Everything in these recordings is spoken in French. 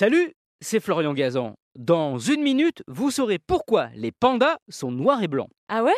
Salut, c'est Florian Gazan. Dans une minute, vous saurez pourquoi les pandas sont noirs et blancs. Ah ouais?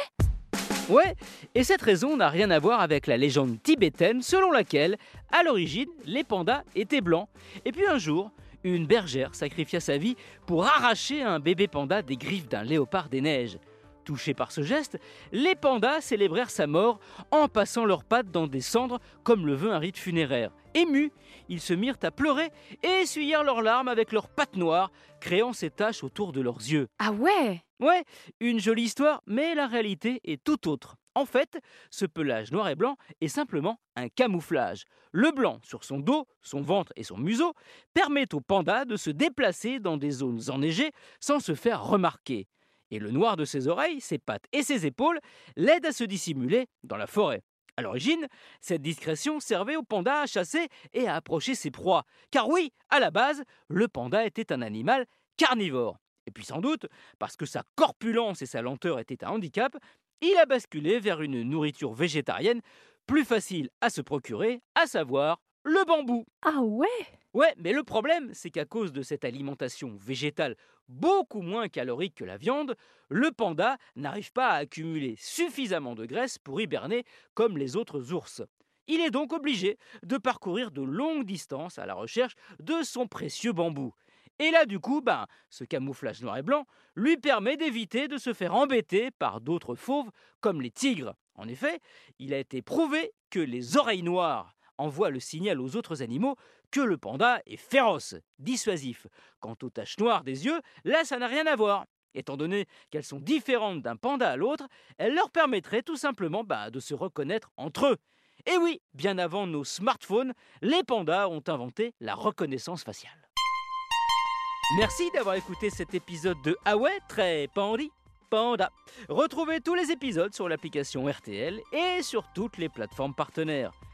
Ouais, et cette raison n'a rien à voir avec la légende tibétaine selon laquelle, à l'origine, les pandas étaient blancs. Et puis un jour, une bergère sacrifia sa vie pour arracher un bébé panda des griffes d'un léopard des neiges. Touchés par ce geste, les pandas célébrèrent sa mort en passant leurs pattes dans des cendres comme le veut un rite funéraire. Émus, ils se mirent à pleurer et essuyèrent leurs larmes avec leurs pattes noires, créant ces taches autour de leurs yeux. Ah ouais? Ouais, une jolie histoire, mais la réalité est tout autre. En fait, ce pelage noir et blanc est simplement un camouflage. Le blanc sur son dos, son ventre et son museau permet au panda de se déplacer dans des zones enneigées sans se faire remarquer et le noir de ses oreilles, ses pattes et ses épaules l'aident à se dissimuler dans la forêt. À l'origine, cette discrétion servait au panda à chasser et à approcher ses proies. Car oui, à la base, le panda était un animal carnivore. Et puis sans doute, parce que sa corpulence et sa lenteur étaient un handicap, il a basculé vers une nourriture végétarienne plus facile à se procurer, à savoir le bambou. Ah ouais? Ouais, mais le problème, c'est qu'à cause de cette alimentation végétale beaucoup moins calorique que la viande, le panda n'arrive pas à accumuler suffisamment de graisse pour hiberner comme les autres ours. Il est donc obligé de parcourir de longues distances à la recherche de son précieux bambou. Et là, du coup, ben, ce camouflage noir et blanc lui permet d'éviter de se faire embêter par d'autres fauves comme les tigres. En effet, il a été prouvé que les oreilles noires envoie le signal aux autres animaux que le panda est féroce, dissuasif. Quant aux taches noires des yeux, là ça n'a rien à voir. Étant donné qu'elles sont différentes d'un panda à l'autre, elles leur permettraient tout simplement bah, de se reconnaître entre eux. Et oui, bien avant nos smartphones, les pandas ont inventé la reconnaissance faciale. Merci d'avoir écouté cet épisode de Ah ouais, très pandi Panda. Retrouvez tous les épisodes sur l'application RTL et sur toutes les plateformes partenaires.